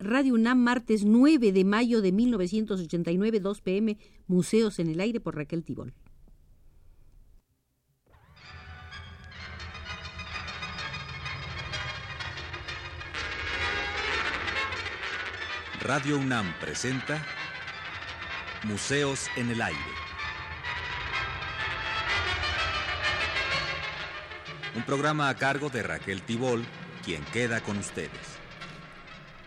Radio UNAM, martes 9 de mayo de 1989, 2 pm, Museos en el Aire por Raquel Tibol. Radio UNAM presenta Museos en el Aire. Un programa a cargo de Raquel Tibol, quien queda con ustedes.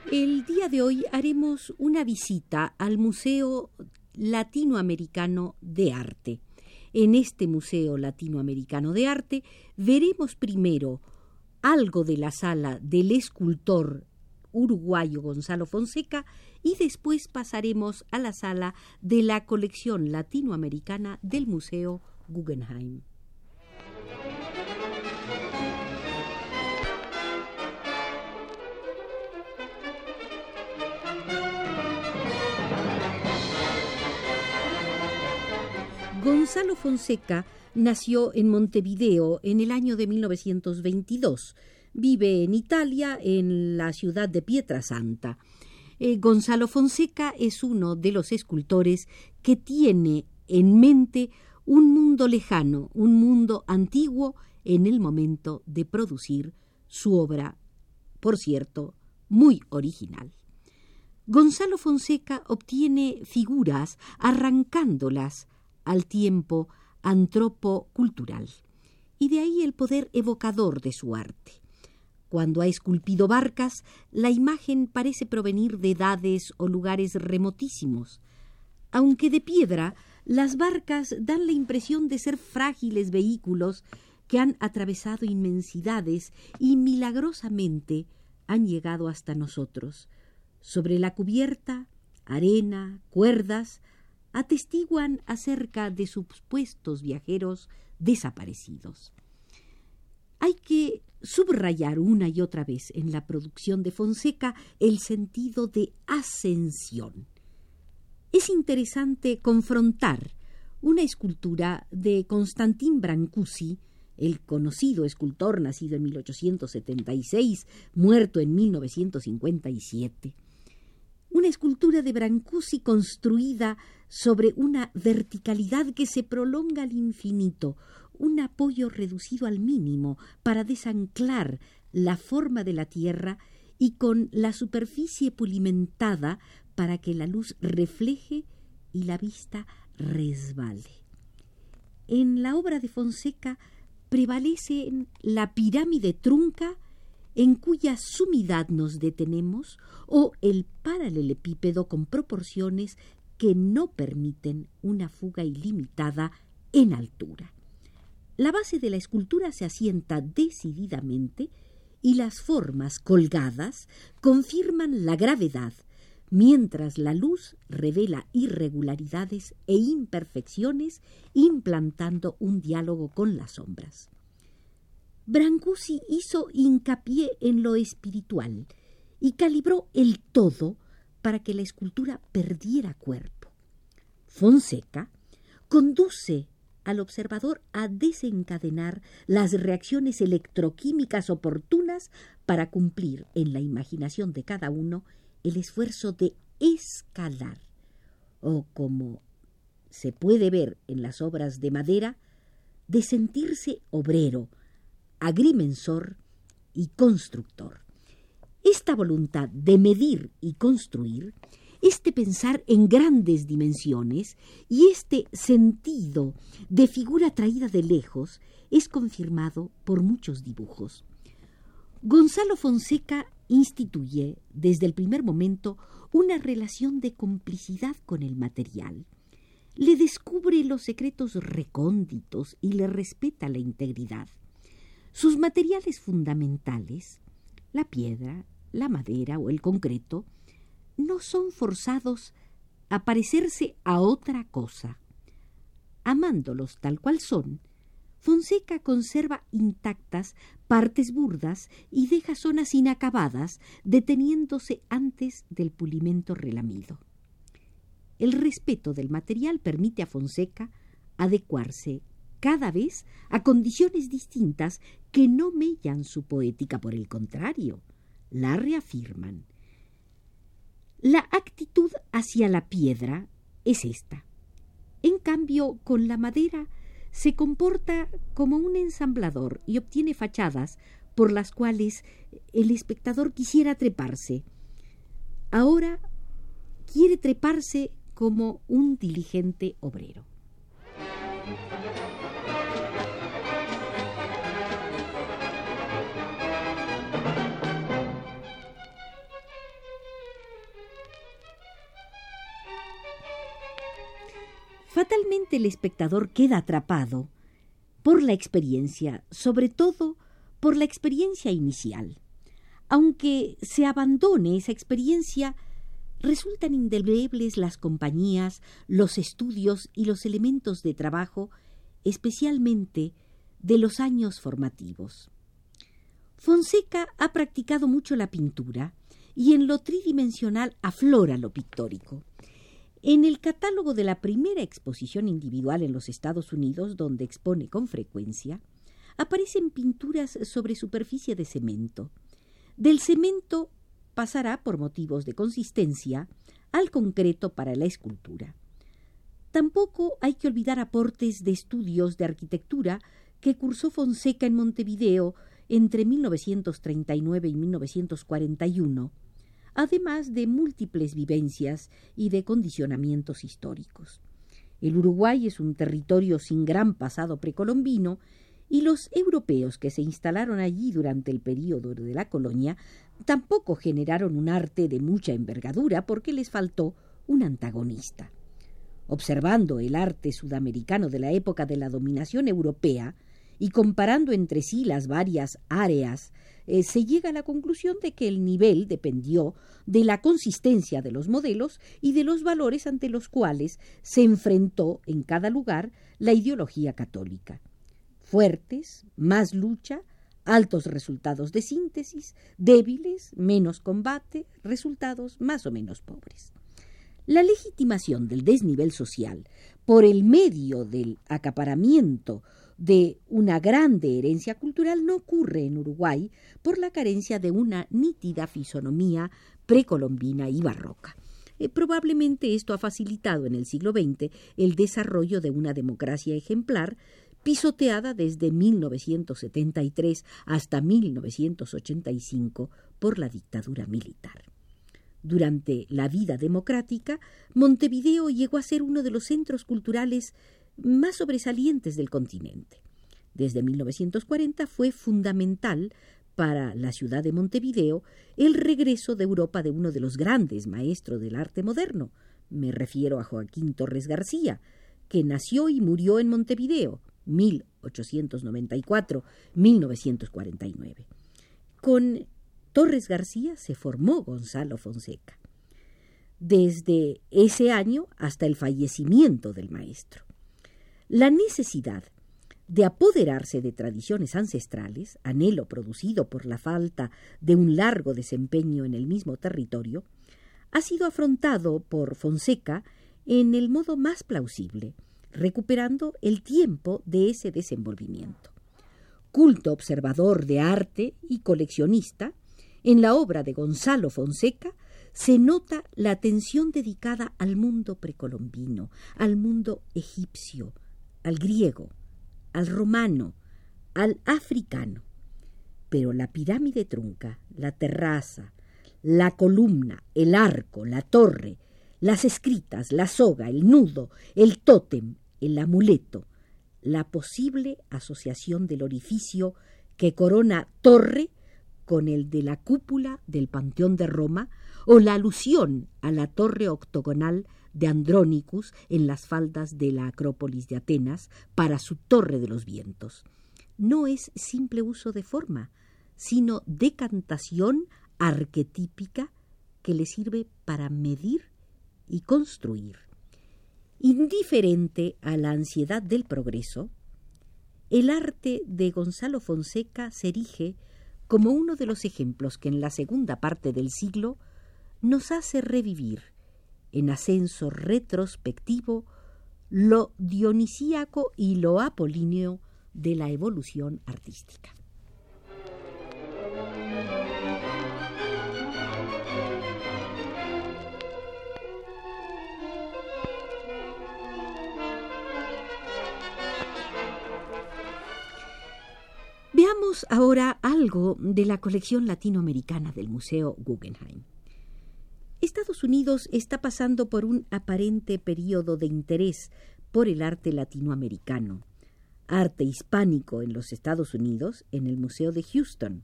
El día de hoy haremos una visita al Museo Latinoamericano de Arte. En este Museo Latinoamericano de Arte veremos primero algo de la sala del escultor uruguayo Gonzalo Fonseca y después pasaremos a la sala de la colección latinoamericana del Museo Guggenheim. Gonzalo Fonseca nació en Montevideo en el año de 1922. Vive en Italia, en la ciudad de Pietrasanta. Eh, Gonzalo Fonseca es uno de los escultores que tiene en mente un mundo lejano, un mundo antiguo en el momento de producir su obra, por cierto, muy original. Gonzalo Fonseca obtiene figuras arrancándolas al tiempo antropocultural, y de ahí el poder evocador de su arte. Cuando ha esculpido barcas, la imagen parece provenir de edades o lugares remotísimos. Aunque de piedra, las barcas dan la impresión de ser frágiles vehículos que han atravesado inmensidades y milagrosamente han llegado hasta nosotros. Sobre la cubierta, arena, cuerdas, atestiguan acerca de supuestos viajeros desaparecidos. Hay que subrayar una y otra vez en la producción de Fonseca el sentido de ascensión. Es interesante confrontar una escultura de Constantin Brancusi, el conocido escultor nacido en 1876, muerto en 1957, una escultura de Brancusi construida sobre una verticalidad que se prolonga al infinito, un apoyo reducido al mínimo para desanclar la forma de la Tierra y con la superficie pulimentada para que la luz refleje y la vista resbale. En la obra de Fonseca prevalece la pirámide trunca en cuya sumidad nos detenemos, o el paralelepípedo con proporciones que no permiten una fuga ilimitada en altura. La base de la escultura se asienta decididamente y las formas colgadas confirman la gravedad, mientras la luz revela irregularidades e imperfecciones implantando un diálogo con las sombras. Brancusi hizo hincapié en lo espiritual y calibró el todo para que la escultura perdiera cuerpo. Fonseca conduce al observador a desencadenar las reacciones electroquímicas oportunas para cumplir en la imaginación de cada uno el esfuerzo de escalar, o como se puede ver en las obras de madera, de sentirse obrero, agrimensor y constructor. Esta voluntad de medir y construir, este pensar en grandes dimensiones y este sentido de figura traída de lejos es confirmado por muchos dibujos. Gonzalo Fonseca instituye desde el primer momento una relación de complicidad con el material. Le descubre los secretos recónditos y le respeta la integridad. Sus materiales fundamentales, la piedra, la madera o el concreto, no son forzados a parecerse a otra cosa. Amándolos tal cual son, Fonseca conserva intactas partes burdas y deja zonas inacabadas, deteniéndose antes del pulimento relamido. El respeto del material permite a Fonseca adecuarse cada vez a condiciones distintas que no mellan su poética, por el contrario, la reafirman. La actitud hacia la piedra es esta. En cambio, con la madera se comporta como un ensamblador y obtiene fachadas por las cuales el espectador quisiera treparse. Ahora quiere treparse como un diligente obrero. El espectador queda atrapado por la experiencia, sobre todo por la experiencia inicial. Aunque se abandone esa experiencia, resultan indelebles las compañías, los estudios y los elementos de trabajo, especialmente de los años formativos. Fonseca ha practicado mucho la pintura y en lo tridimensional aflora lo pictórico. En el catálogo de la primera exposición individual en los Estados Unidos, donde expone con frecuencia, aparecen pinturas sobre superficie de cemento. Del cemento pasará, por motivos de consistencia, al concreto para la escultura. Tampoco hay que olvidar aportes de estudios de arquitectura que cursó Fonseca en Montevideo entre 1939 y 1941, además de múltiples vivencias y de condicionamientos históricos. El Uruguay es un territorio sin gran pasado precolombino y los europeos que se instalaron allí durante el período de la colonia tampoco generaron un arte de mucha envergadura porque les faltó un antagonista. Observando el arte sudamericano de la época de la dominación europea y comparando entre sí las varias áreas eh, se llega a la conclusión de que el nivel dependió de la consistencia de los modelos y de los valores ante los cuales se enfrentó en cada lugar la ideología católica. Fuertes, más lucha, altos resultados de síntesis, débiles, menos combate, resultados más o menos pobres. La legitimación del desnivel social por el medio del acaparamiento de una grande herencia cultural no ocurre en Uruguay por la carencia de una nítida fisonomía precolombina y barroca. Eh, probablemente esto ha facilitado en el siglo XX el desarrollo de una democracia ejemplar pisoteada desde 1973 hasta 1985 por la dictadura militar. Durante la vida democrática, Montevideo llegó a ser uno de los centros culturales más sobresalientes del continente. Desde 1940 fue fundamental para la ciudad de Montevideo el regreso de Europa de uno de los grandes maestros del arte moderno. Me refiero a Joaquín Torres García, que nació y murió en Montevideo, 1894-1949. Con Torres García se formó Gonzalo Fonseca. Desde ese año hasta el fallecimiento del maestro. La necesidad de apoderarse de tradiciones ancestrales, anhelo producido por la falta de un largo desempeño en el mismo territorio, ha sido afrontado por Fonseca en el modo más plausible, recuperando el tiempo de ese desenvolvimiento. Culto observador de arte y coleccionista, en la obra de Gonzalo Fonseca se nota la atención dedicada al mundo precolombino, al mundo egipcio, al griego, al romano, al africano. Pero la pirámide trunca, la terraza, la columna, el arco, la torre, las escritas, la soga, el nudo, el tótem, el amuleto, la posible asociación del orificio que corona torre con el de la cúpula del Panteón de Roma o la alusión a la torre octogonal de Andrónicus en las faldas de la Acrópolis de Atenas para su Torre de los Vientos. No es simple uso de forma, sino decantación arquetípica que le sirve para medir y construir. Indiferente a la ansiedad del progreso, el arte de Gonzalo Fonseca se erige como uno de los ejemplos que en la segunda parte del siglo nos hace revivir en ascenso retrospectivo lo dionisíaco y lo apolíneo de la evolución artística. Veamos ahora algo de la colección latinoamericana del Museo Guggenheim. Estados Unidos está pasando por un aparente periodo de interés por el arte latinoamericano, arte hispánico en los Estados Unidos, en el Museo de Houston,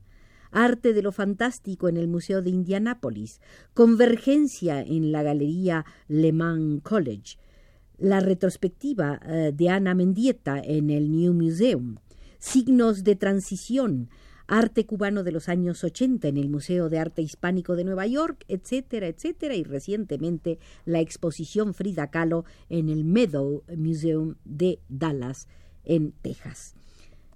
arte de lo fantástico en el Museo de Indianápolis, convergencia en la Galería Le Mans College, la retrospectiva eh, de Ana Mendieta en el New Museum, signos de transición, arte cubano de los años 80 en el Museo de Arte Hispánico de Nueva York, etcétera, etcétera, y recientemente la exposición Frida Kahlo en el Meadow Museum de Dallas, en Texas.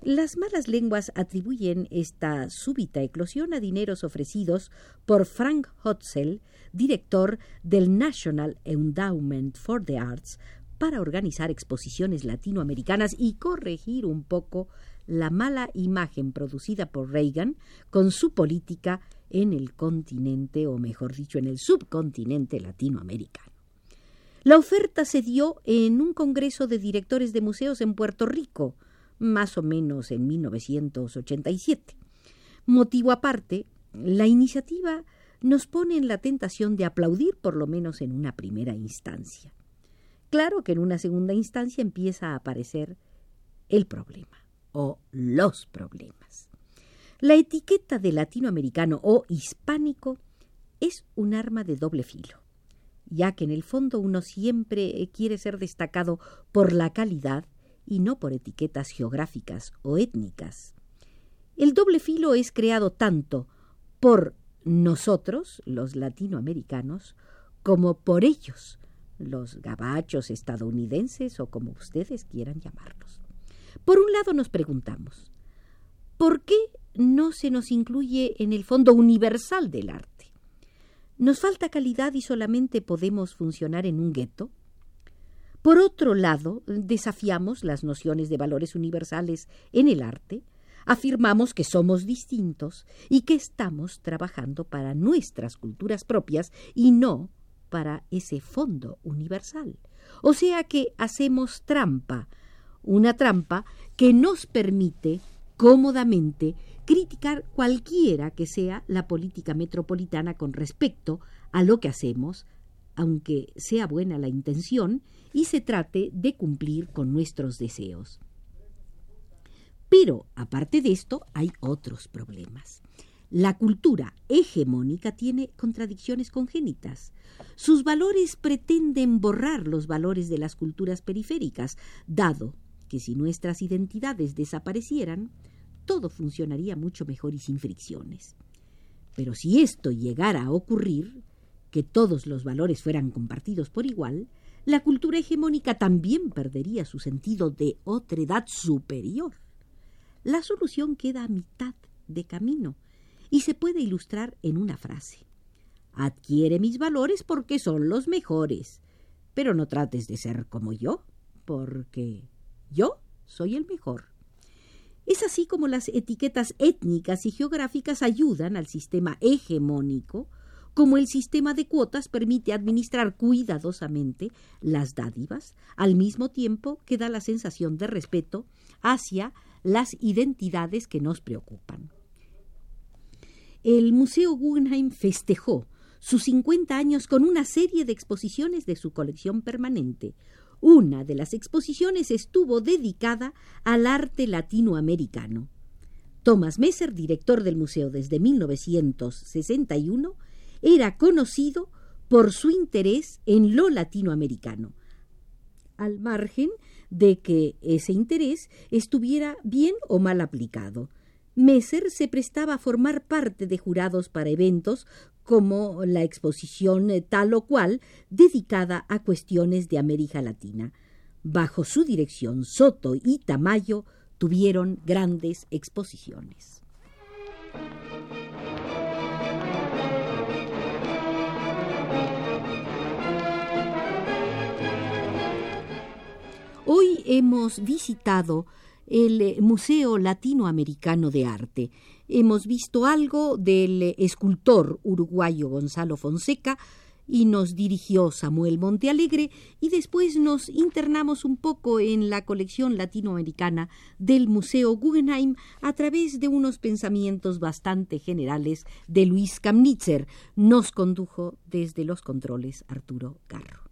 Las malas lenguas atribuyen esta súbita eclosión a dineros ofrecidos por Frank Hotzel, director del National Endowment for the Arts, para organizar exposiciones latinoamericanas y corregir un poco la mala imagen producida por Reagan con su política en el continente, o mejor dicho, en el subcontinente latinoamericano. La oferta se dio en un congreso de directores de museos en Puerto Rico, más o menos en 1987. Motivo aparte, la iniciativa nos pone en la tentación de aplaudir por lo menos en una primera instancia. Claro que en una segunda instancia empieza a aparecer el problema o los problemas. La etiqueta de latinoamericano o hispánico es un arma de doble filo, ya que en el fondo uno siempre quiere ser destacado por la calidad y no por etiquetas geográficas o étnicas. El doble filo es creado tanto por nosotros, los latinoamericanos, como por ellos, los gabachos estadounidenses o como ustedes quieran llamarlos. Por un lado nos preguntamos, ¿por qué no se nos incluye en el fondo universal del arte? ¿Nos falta calidad y solamente podemos funcionar en un gueto? Por otro lado, desafiamos las nociones de valores universales en el arte, afirmamos que somos distintos y que estamos trabajando para nuestras culturas propias y no para ese fondo universal. O sea que hacemos trampa, una trampa que nos permite cómodamente criticar cualquiera que sea la política metropolitana con respecto a lo que hacemos, aunque sea buena la intención y se trate de cumplir con nuestros deseos. Pero, aparte de esto, hay otros problemas. La cultura hegemónica tiene contradicciones congénitas. Sus valores pretenden borrar los valores de las culturas periféricas, dado que si nuestras identidades desaparecieran, todo funcionaría mucho mejor y sin fricciones. Pero si esto llegara a ocurrir, que todos los valores fueran compartidos por igual, la cultura hegemónica también perdería su sentido de otredad superior. La solución queda a mitad de camino y se puede ilustrar en una frase. Adquiere mis valores porque son los mejores, pero no trates de ser como yo, porque yo soy el mejor. Es así como las etiquetas étnicas y geográficas ayudan al sistema hegemónico como el sistema de cuotas permite administrar cuidadosamente las dádivas, al mismo tiempo que da la sensación de respeto hacia las identidades que nos preocupan. El Museo Guggenheim festejó sus 50 años con una serie de exposiciones de su colección permanente. Una de las exposiciones estuvo dedicada al arte latinoamericano. Thomas Messer, director del museo desde 1961, era conocido por su interés en lo latinoamericano, al margen de que ese interés estuviera bien o mal aplicado. Messer se prestaba a formar parte de jurados para eventos como la exposición tal o cual dedicada a cuestiones de América Latina. Bajo su dirección, Soto y Tamayo tuvieron grandes exposiciones. Hoy hemos visitado el eh, Museo Latinoamericano de Arte. Hemos visto algo del eh, escultor uruguayo Gonzalo Fonseca, y nos dirigió Samuel Montealegre y después nos internamos un poco en la colección latinoamericana del Museo Guggenheim a través de unos pensamientos bastante generales de Luis Kamnitzer. Nos condujo desde los controles Arturo Garro.